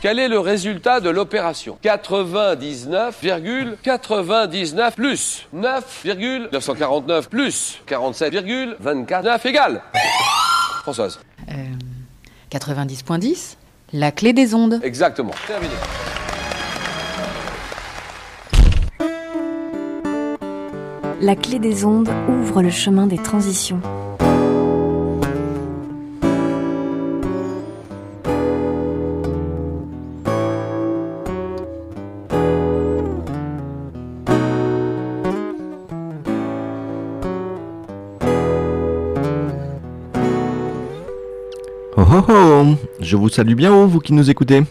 Quel est le résultat de l'opération? 99,99 plus 9,949 plus 47,249 égale Françoise. Euh, 90.10, la clé des ondes. Exactement. Terminé. La clé des ondes ouvre le chemin des transitions. Je vous salue bien haut, vous qui nous écoutez.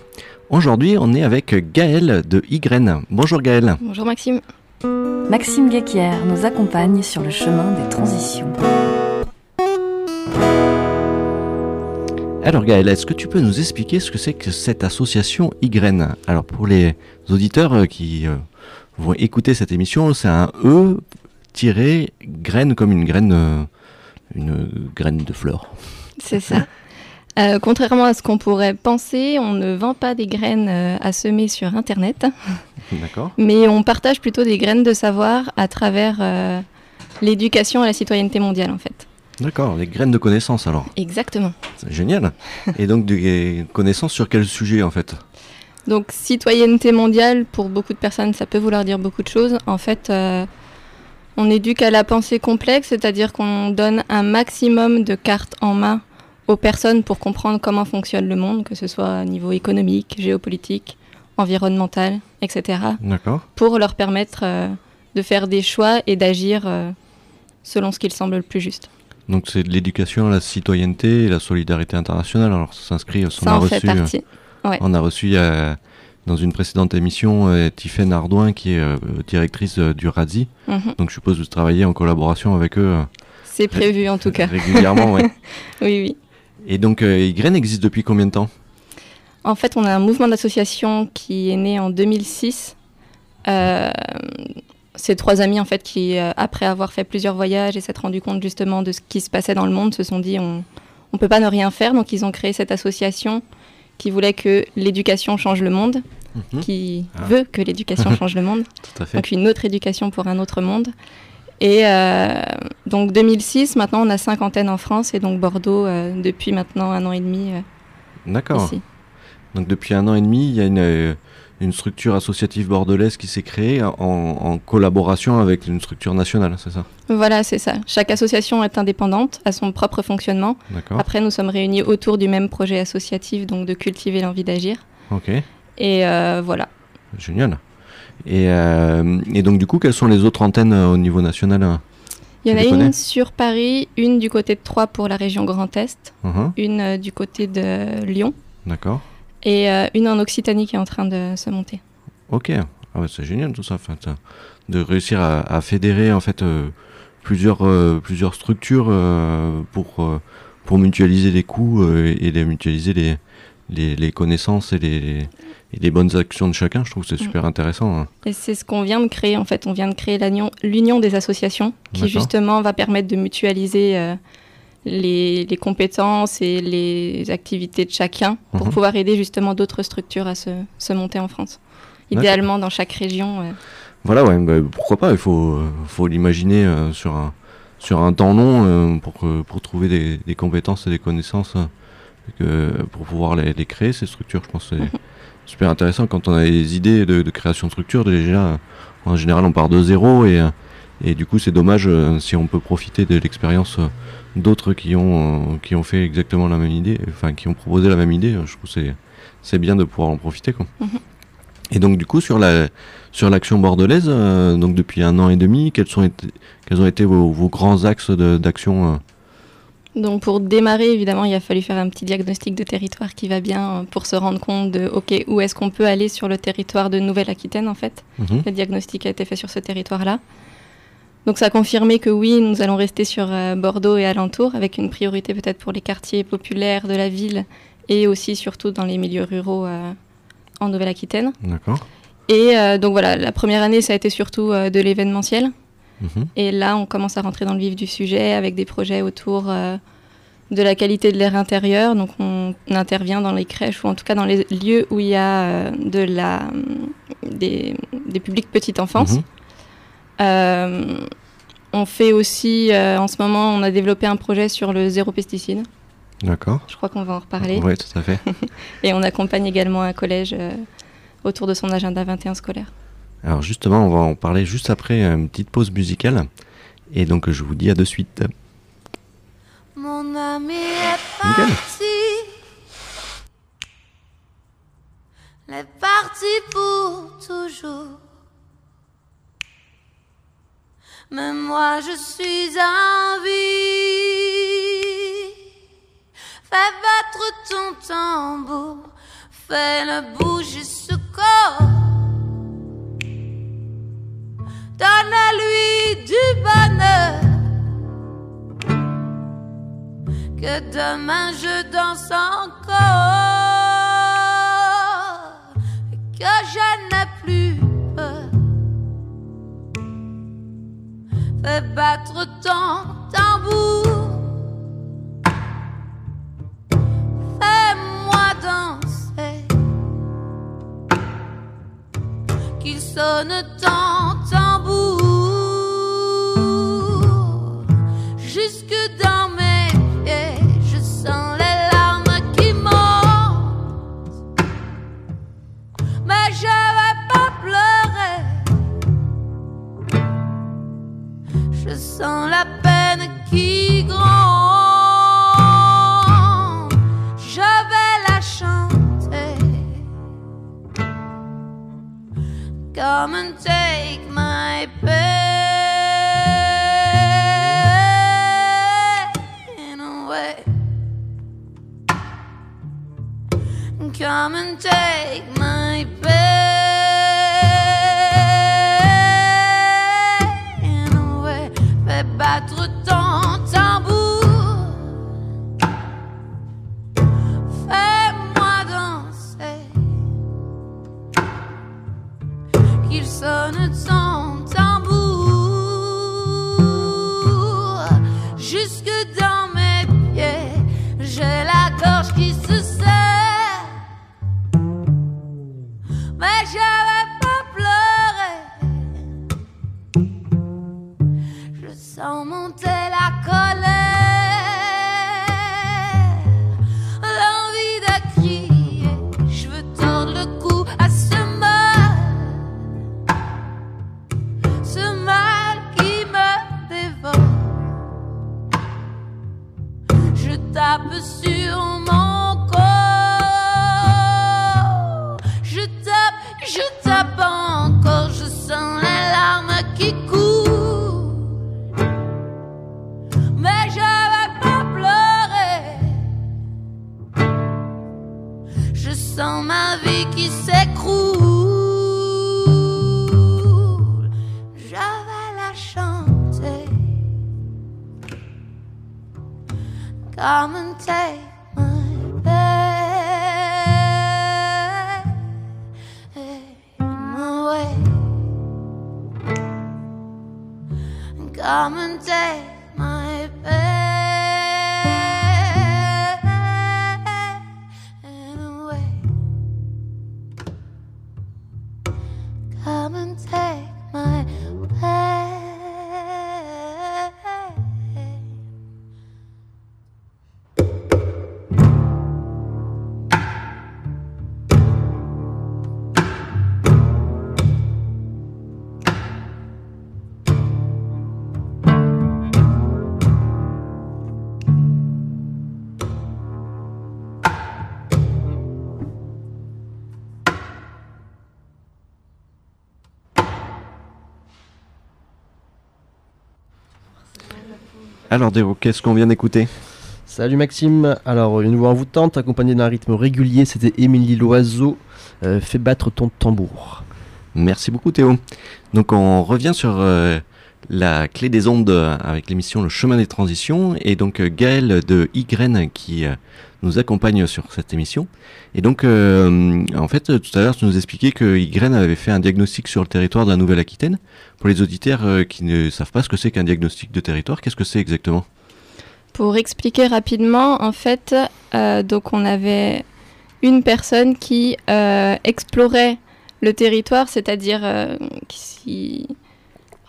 Aujourd'hui, on est avec Gaël de Ygraine. Bonjour Gaël. Bonjour Maxime. Maxime Guéquière nous accompagne sur le chemin des transitions. Alors Gaël, est-ce que tu peux nous expliquer ce que c'est que cette association Ygraine Alors pour les auditeurs euh, qui euh, vont écouter cette émission, c'est un E tiré graine comme une graine, euh, une graine de fleur. C'est ça. Euh, contrairement à ce qu'on pourrait penser, on ne vend pas des graines euh, à semer sur Internet, D'accord mais on partage plutôt des graines de savoir à travers euh, l'éducation et la citoyenneté mondiale en fait. D'accord, des graines de connaissances alors. Exactement. C'est génial. Et donc des connaissances sur quel sujet en fait? Donc citoyenneté mondiale, pour beaucoup de personnes, ça peut vouloir dire beaucoup de choses. En fait, on éduque à la pensée complexe, c'est-à-dire qu'on donne un maximum de cartes en main aux personnes pour comprendre comment fonctionne le monde, que ce soit au niveau économique, géopolitique, environnemental, etc., pour leur permettre euh, de faire des choix et d'agir euh, selon ce qu'il semble le plus juste. Donc c'est de l'éducation à la citoyenneté et la solidarité internationale. Alors ça s'inscrit, on Ça a en reçu, partie. Ouais. on a reçu euh, dans une précédente émission euh, Tiffaine Ardouin qui est euh, directrice du RADZI. Mhm. Donc je suppose que vous travaillez en collaboration avec eux C'est prévu en tout cas. régulièrement. ouais. Oui, oui. Et donc euh, Ygraine existe depuis combien de temps En fait, on a un mouvement d'association qui est né en 2006. Euh, c'est trois amis en fait qui, euh, après avoir fait plusieurs voyages et s'être rendu compte justement de ce qui se passait dans le monde, se sont dit on on peut pas ne rien faire. Donc ils ont créé cette association qui voulait que l'éducation change le monde, Mhm. qui Ah. veut que l'éducation change le monde. Tout à fait. Donc une autre éducation pour un autre monde. Et euh, donc 2006, maintenant on a cinquantaine en France et donc Bordeaux euh, depuis maintenant un an et demi euh, D'accord. Donc depuis un an et demi, il y a une, une structure associative bordelaise qui s'est créée en, en collaboration avec une structure nationale, c'est ça? Voilà, c'est ça. Chaque association est indépendante, a son propre fonctionnement. D'accord. Après, nous sommes réunis autour du même projet associatif, donc de cultiver l'envie d'agir. Ok. Et voilà. Génial. Et, euh, et donc du coup, quelles sont les autres antennes euh, au niveau national euh Il y en a une sur Paris, une du côté de Troyes pour la région Grand Est, Mhm. une euh, du côté de Lyon D'accord. et une en Occitanie qui est en train de se monter. Ok. Ah ouais, c'est génial tout ça, en fait, de réussir à, à fédérer en fait euh, plusieurs euh, plusieurs structures euh, pour pour mutualiser les coûts euh, et les mutualiser les, les les connaissances et les et les bonnes actions de chacun. Je trouve que c'est super intéressant. hein. Et c'est ce qu'on vient de créer en fait. On vient de créer l'union- des associations qui justement va permettre de mutualiser euh, les, les compétences et les activités de chacun pour Mhm. pouvoir aider justement d'autres structures à se, se monter en France. Idéalement dans chaque région. euh. Voilà, ouais, bah, pourquoi pas, il faut, faut l'imaginer euh, sur, un, sur un temps long pour, trouver des, des compétences et des connaissances que- pour pouvoir les, les créer, ces structures. Je pense que c'est super intéressant quand on a des idées de, de création de structures. Déjà, en général, on part de zéro et, et du coup, c'est dommage euh, si on peut profiter de l'expérience euh, d'autres qui, ont, euh, qui ont fait exactement la même idée, enfin, qui ont proposé la même idée. Je trouve que c'est- bien de pouvoir en profiter. Quoi. Mhm. Et donc, du coup, sur la, sur l'action bordelaise, donc depuis un an et demi, quels, sont été, quels ont été vos, vos grands axes d'action Donc pour démarrer, évidemment, il a fallu faire un petit diagnostic de territoire qui va bien euh, pour se rendre compte de OK, où est-ce qu'on peut aller sur le territoire de Nouvelle-Aquitaine en fait. Mhm. Le diagnostic a été fait sur ce territoire-là. Donc ça a confirmé que oui, nous allons rester sur euh, Bordeaux et alentours, avec une priorité peut-être pour les quartiers populaires de la ville et aussi surtout dans les milieux ruraux euh, en Nouvelle-Aquitaine. D'accord. Et euh, donc voilà, la première année, ça a été surtout de l'événementiel. Mhm. Et là, on commence à rentrer dans le vif du sujet avec des projets autour euh, de la qualité de l'air intérieur. Donc on, intervient dans les crèches ou en tout cas dans les lieux où il y a euh, de la, des, des publics petite enfance. Mhm. Euh, on fait aussi, en ce moment, on a développé un projet sur le zéro pesticide. D'accord. Je crois qu'on va en reparler. Oui, tout à fait. Et on accompagne également un collège autour de son agenda 21 scolaire. Alors justement, on va en parler juste après une petite pause musicale. Et donc je vous dis à de suite. Mon ami est parti. Il est parti pour toujours. Mais moi je suis en vie. Fais battre ton tambour. Fais-le bouger ce corps. Donne-lui du bonheur. Que demain je danse encore. Que je n'ai plus peur. Fais battre ton tambour. Fais-moi danser. Qu'il sonne ton sens la peine qui gronde. Je vais la chanter. Come and take my pain away. Come and take my Come and take Alors Déo, qu'est-ce qu'on vient d'écouter? Salut Maxime, alors une voix envoûtante accompagnée d'un rythme régulier, c'était Émilie Loiseau, euh, Fais battre ton tambour. Merci beaucoup Théo. Donc on revient sur euh, la clé des ondes euh, avec l'émission Le chemin des transitions et donc Gaël de Y qui nous accompagne sur cette émission. Et donc euh, en fait tout à l'heure tu nous expliquais que Y avait fait un diagnostic sur le territoire de la Nouvelle-Aquitaine. Pour les auditeurs euh, qui ne savent pas ce que c'est qu'un diagnostic de territoire, qu'est-ce que c'est exactement? Pour expliquer rapidement, en fait, euh, donc on avait une personne qui explorait le territoire, c'est-à-dire qui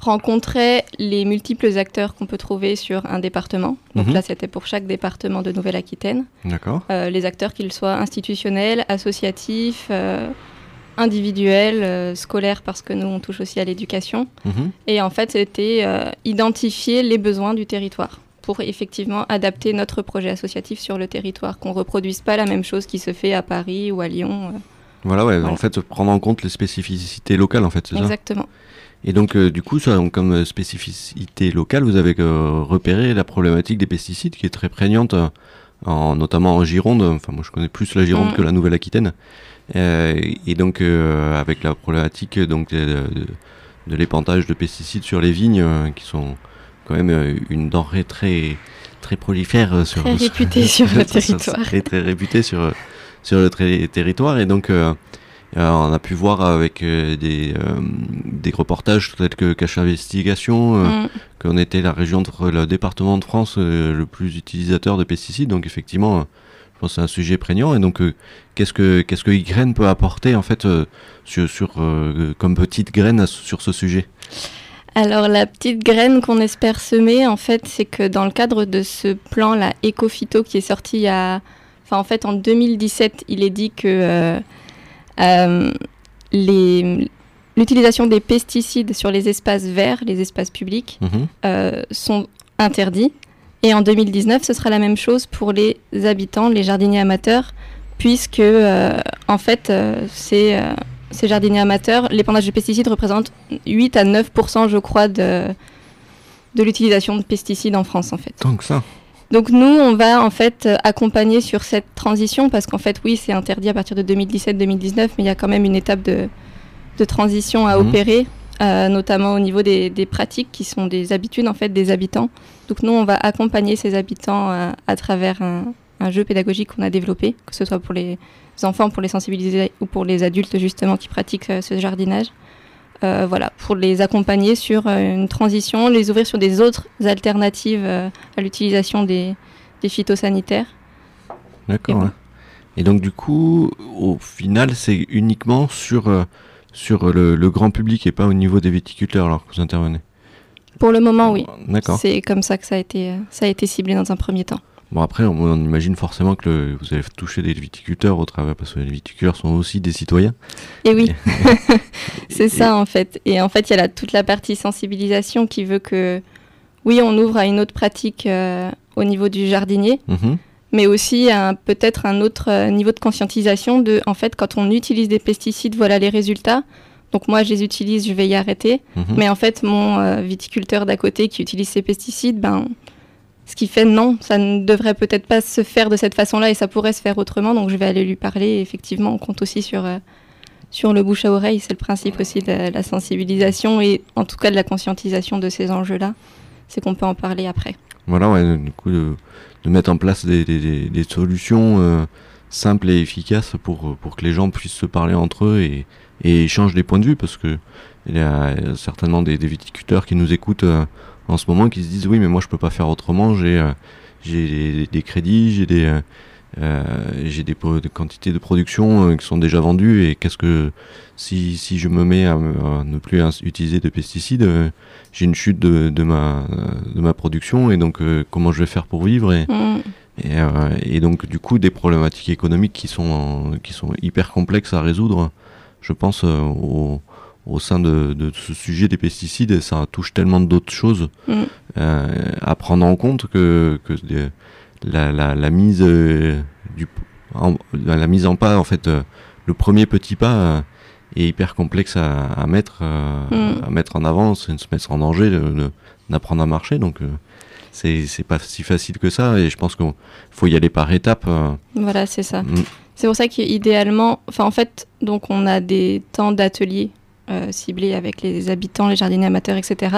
rencontrait les multiples acteurs qu'on peut trouver sur un département. Donc Mhm. là, c'était pour chaque département de Nouvelle-Aquitaine. D'accord. Euh, les acteurs, qu'ils soient institutionnels, associatifs, euh, individuels, euh, scolaires, parce que nous, on touche aussi à l'éducation. Mhm. Et en fait, c'était identifier les besoins du territoire pour effectivement adapter notre projet associatif sur le territoire, qu'on reproduise pas la même chose qui se fait à Paris ou à Lyon. Voilà, ouais, Voilà. en fait, prendre en compte les spécificités locales, en fait, c'est ça? Exactement. Et donc, euh, du coup, ça, donc, comme spécificité locale, vous avez euh, repéré la problématique des pesticides qui est très prégnante, euh, en, notamment en Gironde. Enfin, moi, je connais plus la Gironde Mm. que la Nouvelle-Aquitaine. Et donc, avec la problématique donc, de, de- de l'épantage de pesticides sur les vignes, qui sont quand même une denrée très, très prolifère sur Très réputée sur le territoire. Très, très réputé sur, sur le territoire. Et donc, on a pu voir avec euh, des, euh, des reportages tels que Cache Investigation euh, Mm. qu'on était la région, de- le département de France euh, le plus utilisateur de pesticides. Donc, effectivement, euh, je pense que c'est un sujet prégnant. Et donc, euh, qu'est-ce que qu'est-ce que peut apporter en fait euh, sur, sur, euh, comme petite graine à- sur ce sujet? Alors la petite graine qu'on espère semer, en fait, c'est que dans le cadre de ce plan, la Ecophyto, qui est sorti il y a... Enfin, en fait, en 2017, il est dit que euh, euh, l'utilisation des pesticides sur les espaces verts, les espaces publics, Mhm. euh, sont interdits. Et en 2019, ce sera la même chose pour les habitants, les jardiniers amateurs, puisque euh, en fait, euh, ces, euh, ces jardiniers amateurs, l'épandage de pesticides représente 8 à 9% je crois, de, de l'utilisation de pesticides en France, en fait. Tant que ça. Donc nous, on va en fait euh, accompagner sur cette transition parce qu'en fait, oui, c'est interdit à partir de 2017-2019, mais il y a quand même une étape de, de transition à Mhm. opérer, euh, notamment au niveau des, des pratiques qui sont des habitudes en fait des habitants. Donc nous, on va accompagner ces habitants euh, à travers un, un jeu pédagogique qu'on a développé, que ce soit pour les enfants, pour les sensibiliser ou pour les adultes justement qui pratiquent euh, ce jardinage. Euh, voilà, pour les accompagner sur euh, une transition, les ouvrir sur des autres alternatives euh, à l'utilisation des, des phytosanitaires. D'accord. Et ouais. voilà. Et donc du coup, au final, c'est uniquement sur, sur le, le grand public et pas au niveau des viticulteurs alors que vous intervenez? Pour le moment, oui. D'accord. C'est comme ça que ça a été, ça a été ciblé dans un premier temps. Bon après, on, on imagine forcément que le- vous allez toucher des viticulteurs au travers parce que les viticulteurs sont aussi des citoyens. Et oui, c'est ça en fait. Et en fait, il y a toute la partie sensibilisation qui veut que, oui, on ouvre à une autre pratique euh, au niveau du jardinier, Mhm. mais aussi peut-être un autre euh, niveau de conscientisation de, en fait, quand on utilise des pesticides, voilà les résultats. Donc moi, je les utilise, je vais y arrêter. Mhm. Mais en fait, mon euh, viticulteur d'à côté qui utilise ces pesticides, ben, ce qui fait non, ça ne devrait peut-être pas se faire de cette façon-là et ça pourrait se faire autrement. Donc je vais aller lui parler. Et effectivement, on compte aussi sur, euh, sur le bouche à oreille. C'est le principe aussi de la sensibilisation et en tout cas de la conscientisation de ces enjeux-là. C'est qu'on peut en parler après. Voilà, ouais, du coup, de, de mettre en place des, des- des- des solutions euh, simples et efficaces pour, pour que les gens puissent se parler entre eux et, et échangent des points de vue, parce que il y a certainement des, des viticulteurs qui nous écoutent euh, en ce moment qui se disent oui, mais moi je peux pas faire autrement, j'ai euh, j'ai des, crédits, j'ai des euh, euh, j'ai des, des quantités de production qui sont déjà vendues et qu'est-ce que si, si je me mets à, ne plus utiliser de pesticides, j'ai une chute de, de ma de ma production et donc comment je vais faire pour vivre et, Mm. et, euh, et donc du coup des problématiques économiques qui sont euh, qui sont hyper complexes à résoudre je pense euh, au, au sein de, de ce sujet des pesticides et ça touche tellement d'autres choses Mm. euh, à prendre en compte que, que la, la, la mise euh, du en, la, mise en pas en fait euh, le premier petit pas est hyper complexe à, à mettre Mm. à mettre en avant c'est de se mettre en danger d'apprendre à marcher donc c'est c'est pas si facile que ça et je pense qu'il faut y aller par étapes. Voilà, c'est ça. Mm. C'est pour ça qu'idéalement, enfin en fait, donc on a des temps d'ateliers euh, ciblés avec les habitants, les jardiniers amateurs, etc.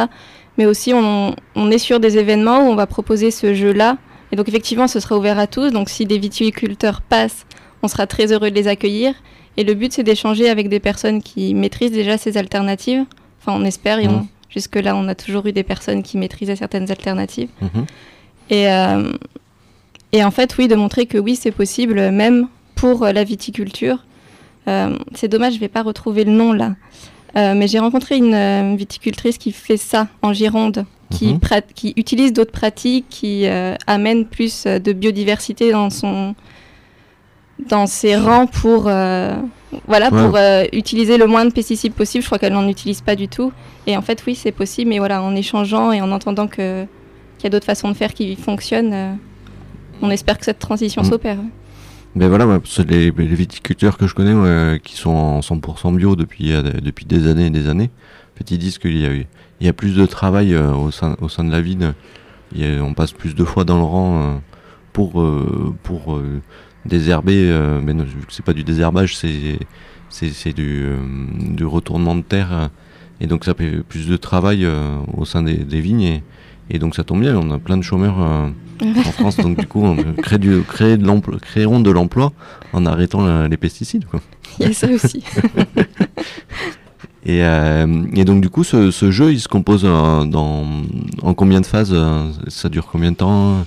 Mais aussi on, on est sur des événements où on va proposer ce jeu-là. Et donc effectivement, ce sera ouvert à tous. Donc si des viticulteurs passent, on sera très heureux de les accueillir. Et le but, c'est d'échanger avec des personnes qui maîtrisent déjà ces alternatives. Enfin, on espère. on- Mhm. Jusque-là, on a toujours eu des personnes qui maîtrisaient certaines alternatives. Mhm. Et, euh, et en fait, oui, de montrer que oui, c'est possible, même pour la viticulture. Euh, c'est dommage, je vais pas retrouver le nom là. Euh, mais j'ai rencontré une euh, viticultrice qui fait ça en Gironde, qui, prat- qui utilise d'autres pratiques, qui euh, amène plus de biodiversité dans son dans ses rangs pour euh, voilà Ouais. pour utiliser le moins de pesticides possible. Je crois qu'elle n'en utilise pas du tout. Et en fait, oui, c'est possible. Mais voilà, en échangeant et en entendant que qu'il y a d'autres façons de faire qui fonctionnent, on espère que cette transition Mhm. s'opère. Mais voilà, les, les viticulteurs que je connais qui sont en 100% bio depuis, euh, depuis des années et des années, en fait, ils disent qu'il y a, il y a plus de travail euh, au, sein, au sein de la vigne. A- on passe plus de fois dans le rang euh, pour, euh, pour euh, désherber. euh, mais non, vu que c'est pas du désherbage, c'est, c'est, du, retournement de terre. et donc ça fait plus de travail au sein des, des vignes. Et donc ça tombe bien, on a plein de chômeurs euh, en France. Donc du coup, on crée du, créer de l'emploi, créeront de l'emploi en arrêtant la- les pesticides. Quoi. Il y a ça aussi. Et, euh, et donc du coup, ce, ce jeu, il se compose euh, dans, en combien de phases euh, Ça dure combien de temps?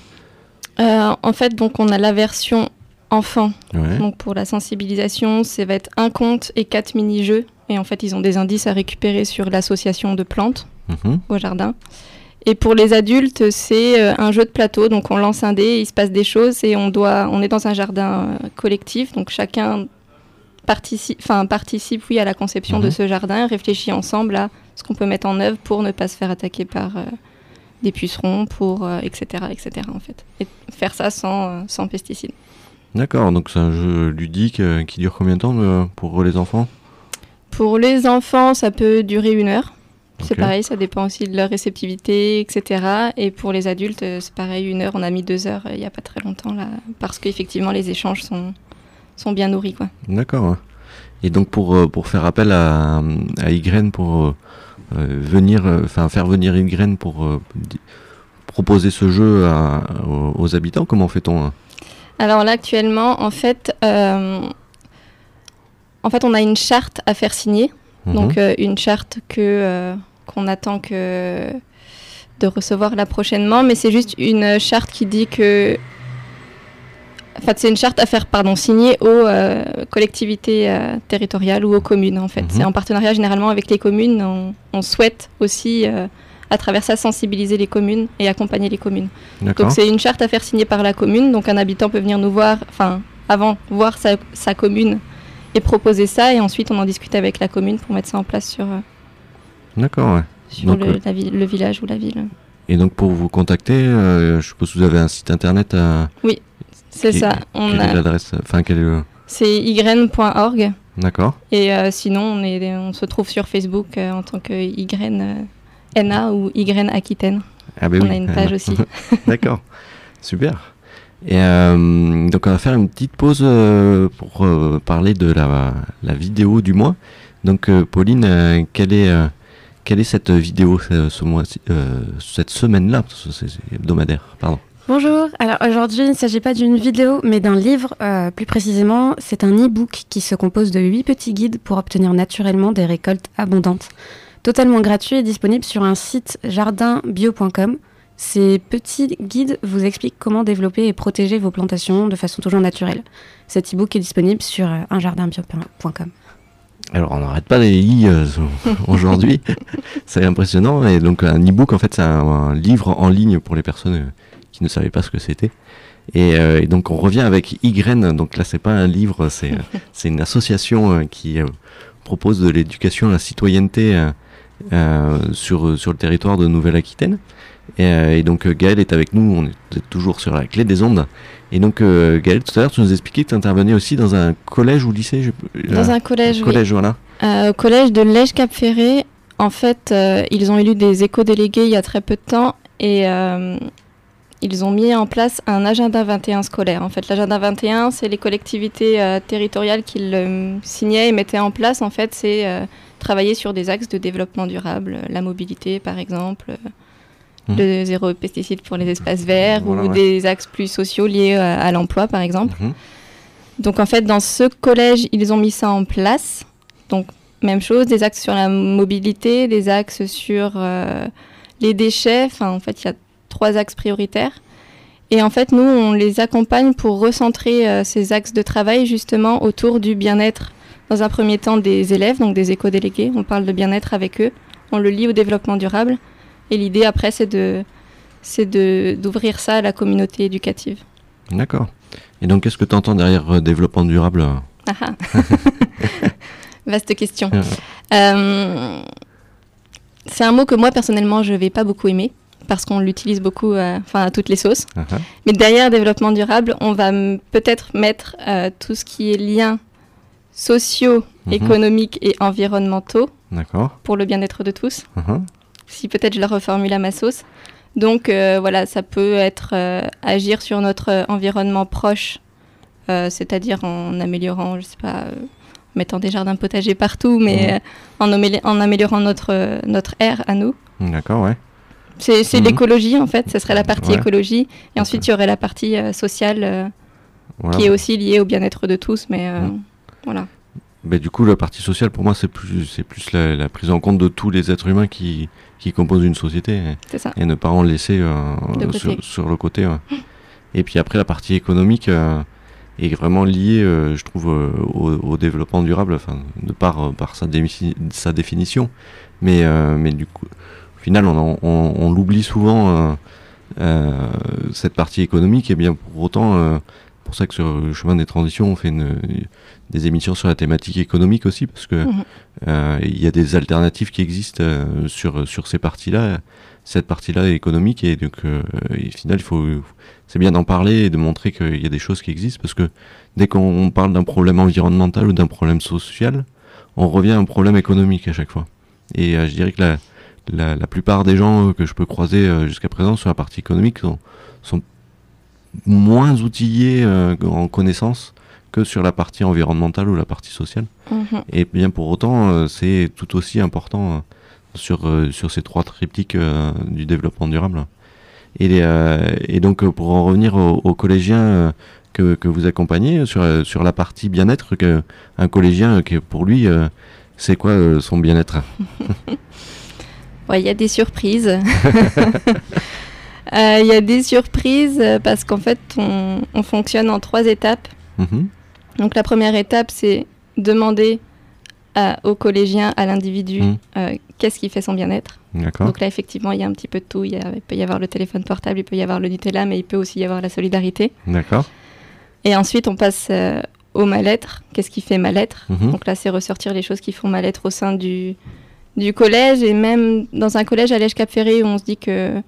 En fait, donc on a la version enfant. ouais. Donc pour la sensibilisation, ça va être un conte et quatre mini-jeux. Et en fait, ils ont des indices à récupérer sur l'association de plantes Mhm. au jardin. Et pour les adultes, c'est euh, un jeu de plateau. Donc on lance un dé, il se passe des choses et on doit, on est dans un jardin euh, collectif. Donc chacun participe, enfin participe, oui, à la conception de Mhm. ce jardin, réfléchit ensemble à ce qu'on peut mettre en œuvre pour ne pas se faire attaquer par euh, des pucerons, pour euh, etc., etc. En fait, et faire ça sans, sans pesticides. D'accord, donc c'est un jeu ludique euh, qui dure combien de temps pour les enfants? Pour les enfants, ça peut durer une heure. C'est pareil, ça dépend aussi de leur réceptivité, etc. Et pour les adultes, euh, c'est parey, une heure. On a mis deux heures euh, il n'y a pas très longtemps, là, parce qu'effectivement, les échanges sont, sont bien nourris. Quoi. D'accord. ouais. Et donc pour, euh, pour faire appel à, à Ygraine pour euh, venir, enfin faire venir Ygraine pour euh, proposer ce jeu à- aux, aux habitants, comment fait-on hein? Alors là, actuellement, en fait, euh, en fait, on a une charte à faire signer. Mhm. Donc euh, une charte que euh, qu'on attend que de recevoir là prochainement, mais c'est juste une charte qui dit que en fait, c'est une charte à faire pardon, signer aux euh, collectivités territoriales ou aux communes en fait. Mhm. C'est en partenariat généralement avec les communes. On, on souhaite aussi à travers ça sensibiliser les communes et accompagner les communes. Donc c'est une charte à faire signer par la commune. Donc un habitant peut venir nous voir, enfin avant voir sa, sa commune et proposer ça, et ensuite on en discute avec la commune pour mettre ça en place sur, euh, D'accord, ouais. sur Donc, le, euh, la le village ou la ville. Et donc pour vous contacter, euh, je suppose que vous avez un site internet. euh, C'est qui- ça. On quelle est l'adresse Enfin, quel est le... c'est ygraine.org. D'accord. Et sinon, on, est, on se trouve sur Facebook en tant que euh, NA ou Ygraine Aquitaine. Ah ben on oui. a une page aussi. D'accord. Super. Et euh, donc on va faire une petite pause euh, pour euh, parler de la, vidéo du mois. Donc Pauline, quelle est cette vidéo ce mois cette semaine-là? C'est hebdomadaire, pardon. Bonjour, alors aujourd'hui il ne s'agit pas d'une vidéo mais d'un livre, plus précisément c'est un e-book qui se compose de 8 petits guides pour obtenir naturellement des récoltes abondantes. Totalement gratuit et disponible sur un site jardinbio.com. Ces petits guides vous expliquent comment développer et protéger vos plantations de façon toujours naturelle. Cet e-book est disponible sur euh, unjardinbio.com. Alors on n'arrête pas les i euh, aujourd'hui, c'est impressionnant. Et donc un e-book en fait c'est un, un livre en ligne pour les personnes euh, qui ne savaient pas ce que c'était. Et, euh, et donc on revient avec Ygraine, donc là c'est pas un livre, c'est une association qui propose de l'éducation à la citoyenneté sur, sur le territoire de Nouvelle-Aquitaine. Et, euh, et donc euh, Gaël est avec nous, on est toujours sur la clé des ondes. Et donc euh, Gaël, tout à l'heure tu nous expliquais que tu intervenais aussi dans un collège ou lycée je- Dans euh, un collège, oui. collège, voilà. Euh, au collège de Lège-Cap-Ferré, en fait, euh, ils ont élu des éco-délégués il y a très peu de temps et euh, ils ont mis en place un agenda 21 scolaire. En fait, l'agenda 21, c'est les collectivités euh, territoriales qui le signaient et mettaient en place. En fait, c'est euh, travailler sur des axes de développement durable, la mobilité par exemple, euh, Mhm. le zéro pesticide pour les espaces verts Voilà, ou ouais. des axes plus sociaux liés à, à l'emploi par exemple. Mhm. Donc en fait, dans ce collège, ils ont mis ça en place. Donc même chose, des axes sur la mobilité, des axes sur euh, les déchets. Enfin, en fait, il y a trois axes prioritaires. Et en fait, nous, on les accompagne pour recentrer euh, ces axes de travail justement autour du bien-être, dans un premier temps des élèves, donc des éco-délégués. On parle de bien-être avec eux. On le lie au développement durable. Et l'idée après, c'est de c'est d'ouvrir ça à la communauté éducative. D'accord. Et donc, qu'est-ce que tu entends derrière euh, développement durable euh Ah ah. Vaste question. Euh, c'est un mot que moi personnellement je vais pas beaucoup aimer parce qu'on l'utilise beaucoup, euh, enfin à toutes les sauces. Ah. Mais derrière développement durable, on va peut-être mettre euh, tout ce qui est liens sociaux, Mhm. économiques et environnementaux pour le bien-être de tous. Ah. Si peut-être je le reformule à ma sauce. Donc euh, voilà, ça peut être agir sur notre environnement proche, c'est-à-dire en améliorant, je sais pas, en mettant des jardins potagers partout, mais euh, en, en améliorant notre, notre air à nous. D'accord, ouais. C'est Mhm. l'écologie en fait, ce serait la partie Ouais. écologie. Et ensuite il y aurait la partie euh, sociale euh, Voilà. qui est aussi liée au bien-être de tous, mais euh, voilà. Mais du coup, la partie sociale, pour moi, c'est plus, c'est plus la, la prise en compte de tous les êtres humains qui, qui composent une société et, C'est ça. et ne pas en laisser sur, sur le côté. ouais. Et puis après, la partie économique est vraiment liée, je trouve, au, au développement durable, enfin, de par, par sa, sa définition. Mais, mais du coup, final, on, en- on, on l'oublie souvent, euh, euh, cette partie économique, et bien pour autant, euh, pour ça que sur le chemin des transitions, on fait une, des émissions sur la thématique économique aussi, parce que Mhm. il y a des alternatives qui existent sur, sur ces parties-là, cette partie-là économique, et donc et au final, il faut, c'est bien d'en parler et de montrer qu'il y a des choses qui existent, parce que dès qu'on parle d'un problème environnemental ou d'un problème social, on revient à un problème économique à chaque fois. Et euh, je dirais que la, la, la plupart des gens que je peux croiser euh, jusqu'à présent sur la partie économique sont, sont moins outillés euh, en connaissances que sur la partie environnementale ou la partie sociale. Mhm. Et bien pour autant, euh, c'est tout aussi important euh, sur, sur ces trois triptyques euh, du développement durable. Et, les, euh, et donc pour en revenir aux, aux collégiens que, que vous accompagnez sur, sur la partie bien-être, un collégien que pour lui, c'est quoi son bien-être? Ouais, il y a des surprises. Euh, Il y a des surprises parce qu'en fait, on, on fonctionne en trois étapes. Mhm. Donc la première étape, c'est demander à- au collégien, à l'individu, Mhm. euh, qu'est-ce qui fait son bien-être. Donc là, effectivement, il y a un petit peu de tout. Il, y a- il peut y avoir le téléphone portable, il peut y avoir le Nutella, mais il peut aussi y avoir la solidarité. D'accord. Et ensuite, on passe euh, au mal-être. Qu'est-ce qui fait mal-être? Mhm. Donc là, c'est ressortir les choses qui font mal-être au sein du, du collège et même dans un collège à l'Èche-Cap-Ferré où on se dit que.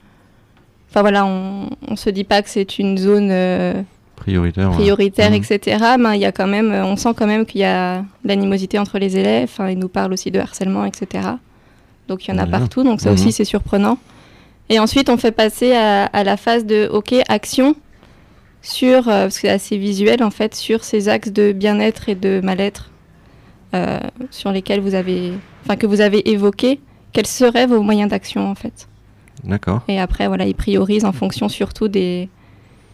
Enfin voilà, on, on se dit pas que c'est une zone euh, Prioritaire. ouais. prioritaire, Mhm. etc. Ben, il y a quand même, on sent quand même qu'il y a l'animosité entre les élèves. Enfin, ils nous parlent aussi de harcèlement, etc. Donc il y en a partout, donc ça Mhm. aussi c'est surprenant. Et ensuite, on fait passer à, à la phase de OK, action sur, euh, parce que c'est assez visuel en fait, sur ces axes de bien-être et de mal-être euh, sur lesquels vous avez, enfin que vous avez évoqués. Quels seraient vos moyens d'action en fait? D'accord. Et après, voilà, ils priorisent en fonction surtout des,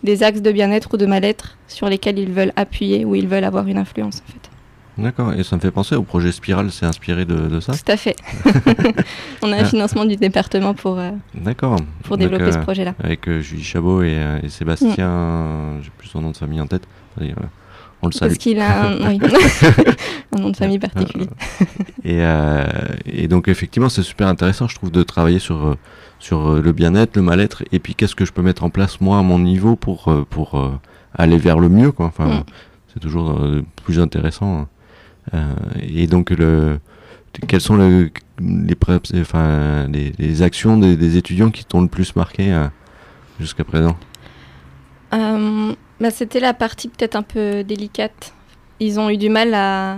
des axes de bien-être ou de mal-être sur lesquels ils veulent appuyer ou ils veulent avoir une influence en fait. D'accord. Et ça me fait penser au projet Spiral, c'est inspiré de, de ça? Tout à fait. On a un Ah. financement du département pour, euh, D'accord. pour Donc, développer ce euh, projet-là. Avec euh, Julie Chabot et, et Sébastien, j'ai plus son nom de famille en tête. On le salue. Parce qu'il a un, oui. un nom de famille particulier. Et, euh, et donc effectivement, c'est super intéressant, je trouve, de travailler sur, euh, sur euh, le bien-être, le mal-être, et puis qu'est-ce que je peux mettre en place moi à mon niveau pour, pour aller vers le mieux, quoi. Enfin, Mm. c'est toujours plus intéressant. hein. Et donc le, quelles sont le- les, enfin, les, les actions des, des étudiants qui t'ont le plus marqué jusqu'à présent? Euh, bah, C'était la partie peut-être un peu délicate. Ils ont eu du mal à,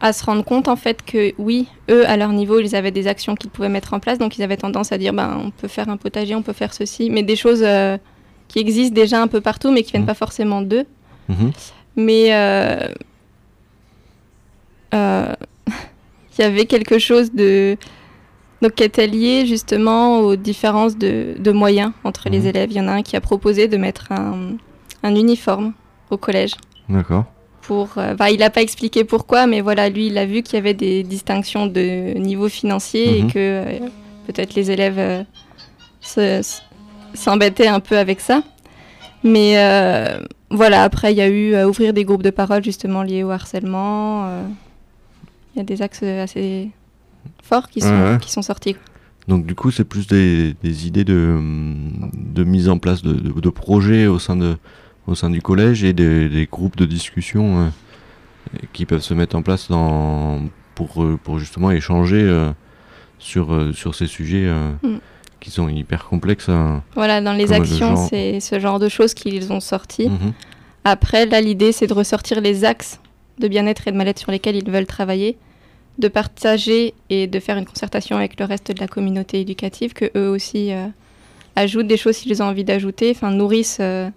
à se rendre compte en fait que oui, eux, à leur niveau, ils avaient des actions qu'ils pouvaient mettre en place. Donc ils avaient tendance à dire, ben, on peut faire un potager, on peut faire ceci, mais des choses euh, qui existent déjà un peu partout, mais qui viennent Mhm. pas forcément d'eux. Mhm. Mais euh, euh, il y avait quelque chose de donc qui était lié justement aux différences de, de moyens entre les Mhm. élèves. Il y en a un qui a proposé de mettre un, un uniforme au collège. D'accord. Pour, euh, bah, il n'a pas expliqué pourquoi, mais voilà, lui, il a vu qu'il y avait des distinctions de niveau financier Mhm. et que euh, peut-être les élèves euh, s'embêtaient un peu avec ça. Mais euh, voilà, après, il y a eu à ouvrir des groupes de parole justement liés au harcèlement. euh, Il y a des axes assez forts qui sont, Ouais, qui sont sortis. Donc du coup, c'est plus des, des idées de, de mise en place de, de- de projets au sein, de, au sein du collège et des, des groupes de discussion euh, qui peuvent se mettre en place dans, pour, euh, pour justement échanger euh, sur, sur ces sujets Mm. qui sont hyper complexes. euh. Voilà, dans les actions, genre. c'est ce genre de choses qu'ils ont sorti. Mhm. Après, là, l'idée, c'est de ressortir les axes de bien-être et de mal-être sur lesquels ils veulent travailler, de partager et de faire une concertation avec le reste de la communauté éducative, que eux aussi euh, ajoutent des choses s'ils ont envie d'ajouter, enfin nourrissent euh,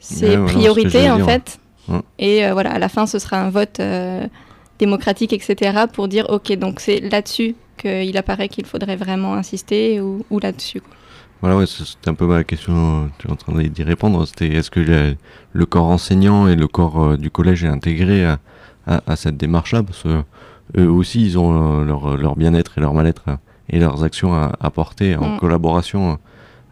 ces Ouais, priorités en fait. Ouais. Et euh, voilà, à la fin, ce sera un vote euh, démocratique, etc., pour dire ok, donc c'est là-dessus qu'il apparaît qu'il faudrait vraiment insister ou, ou là-dessus. Voilà, ouais, c'est- c'était un peu ma question, euh, tu es en train d'y répondre. C'était est-ce que le, le corps enseignant et le corps euh, du collège est intégré à, à- à cette démarche-là? Parce que eux aussi, ils ont leur, leur bien-être et leur mal-être et leurs actions à apporter en Mm. collaboration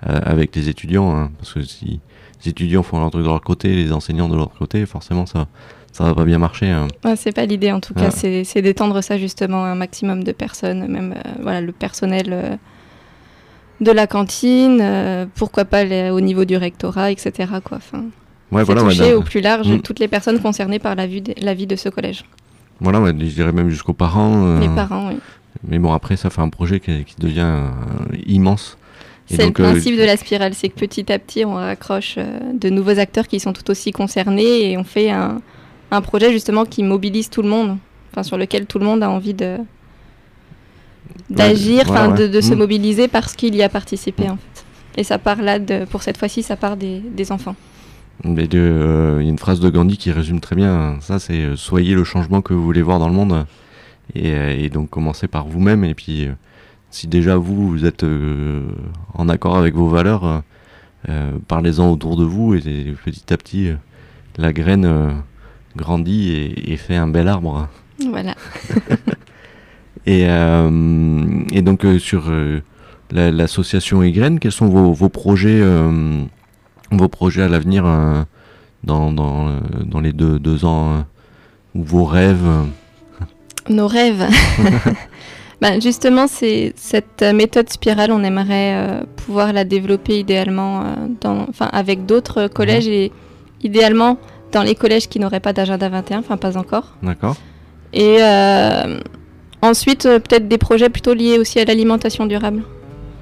avec les étudiants. hein. parce que si les étudiants font leur truc de leur côté, les enseignants de leur côté, forcément, ça ça va pas bien marcher. hein. Ouais, c'est pas l'idée en tout cas, Ouais. c'est c'est d'étendre ça justement à un maximum de personnes, même euh, voilà, le personnel euh, de la cantine, euh, pourquoi pas les- au niveau du rectorat, etc. Quoi. Enfin, Ouais, voilà, toucher au plus large Mm. toutes les personnes concernées par la, vue de, la vie de ce collège. voilà je dirais même jusqu'aux parents. Les parents, oui. Mais bon, après, ça fait un projet qui, qui devient immense. C'est le euh, principe de la spirale, c'est que petit à petit, on raccroche euh, de nouveaux acteurs qui sont tout aussi concernés et on fait un, un projet justement qui mobilise tout le monde, enfin sur lequel tout le monde a envie de d'agir, ouais, de, de se Mm. mobiliser parce qu'il y a participé en fait. Et ça part là, de, pour cette fois-ci, ça part des, des enfants. Mais euh, il y a une phrase de Gandhi qui résume très bien ça, c'est euh, soyez le changement que vous voulez voir dans le monde. Et, et donc commencez par vous-même. Et puis si déjà vous, vous êtes euh, en accord avec vos valeurs, euh, euh, parlez-en autour de vous et, et petit à petit, euh, la graine grandit et, et fait un bel arbre. Voilà. Et, et donc sur euh, la- l'association Y, quels sont vos, vos projets, vos projets à l'avenir dans, dans, dans les deux, deux ans ou vos rêves? Nos rêves. Ben, justement, c'est cette euh, méthode spirale, on aimerait euh, pouvoir la développer idéalement euh, dans, enfin, avec d'autres collèges et idéalement dans les collèges qui n'auraient pas d'agenda 21, enfin pas encore. D'accord Et euh, ensuite, peut-être des projets plutôt liés aussi à l'alimentation durable.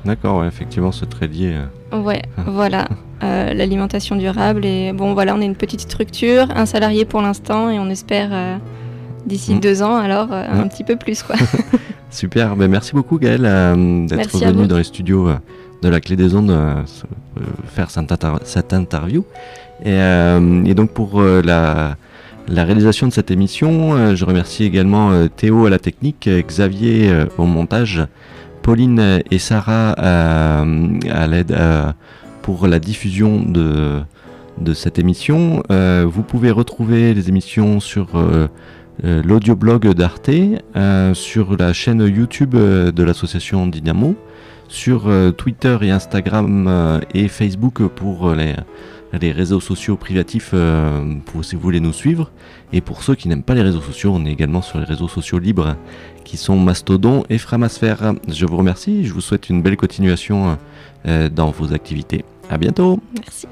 D'accord, ouais, effectivement, c'est très lié. Ouais, voilà, l'alimentation durable. Et bon, voilà, on est une petite structure, un salarié pour l'instant, et on espère d'ici Mm. deux ans, alors Ouais. un petit peu plus, quoi. Super, ben merci beaucoup Gaël euh, d'être venu dans les studios euh, de la Clé des Ondes euh, faire cette, inter- cette interview. Et, euh, et donc pour la, la réalisation de cette émission, je remercie également Théo à la technique, Xavier au montage, Pauline et Sarah à l'aide pour la diffusion de, de cette émission. Vous pouvez retrouver les émissions sur l'audioblog d'Arte, euh, sur la chaîne YouTube euh, de l'association Dynamo, sur euh, Twitter et Instagram euh, et Facebook pour euh, les, réseaux sociaux privatifs euh, pour si vous voulez nous suivre. Et pour ceux qui n'aiment pas les réseaux sociaux, on est également sur les réseaux sociaux libres qui sont Mastodon et Framasphère. Je vous remercie, je vous souhaite une belle continuation euh, dans vos activités. À bientôt Merci.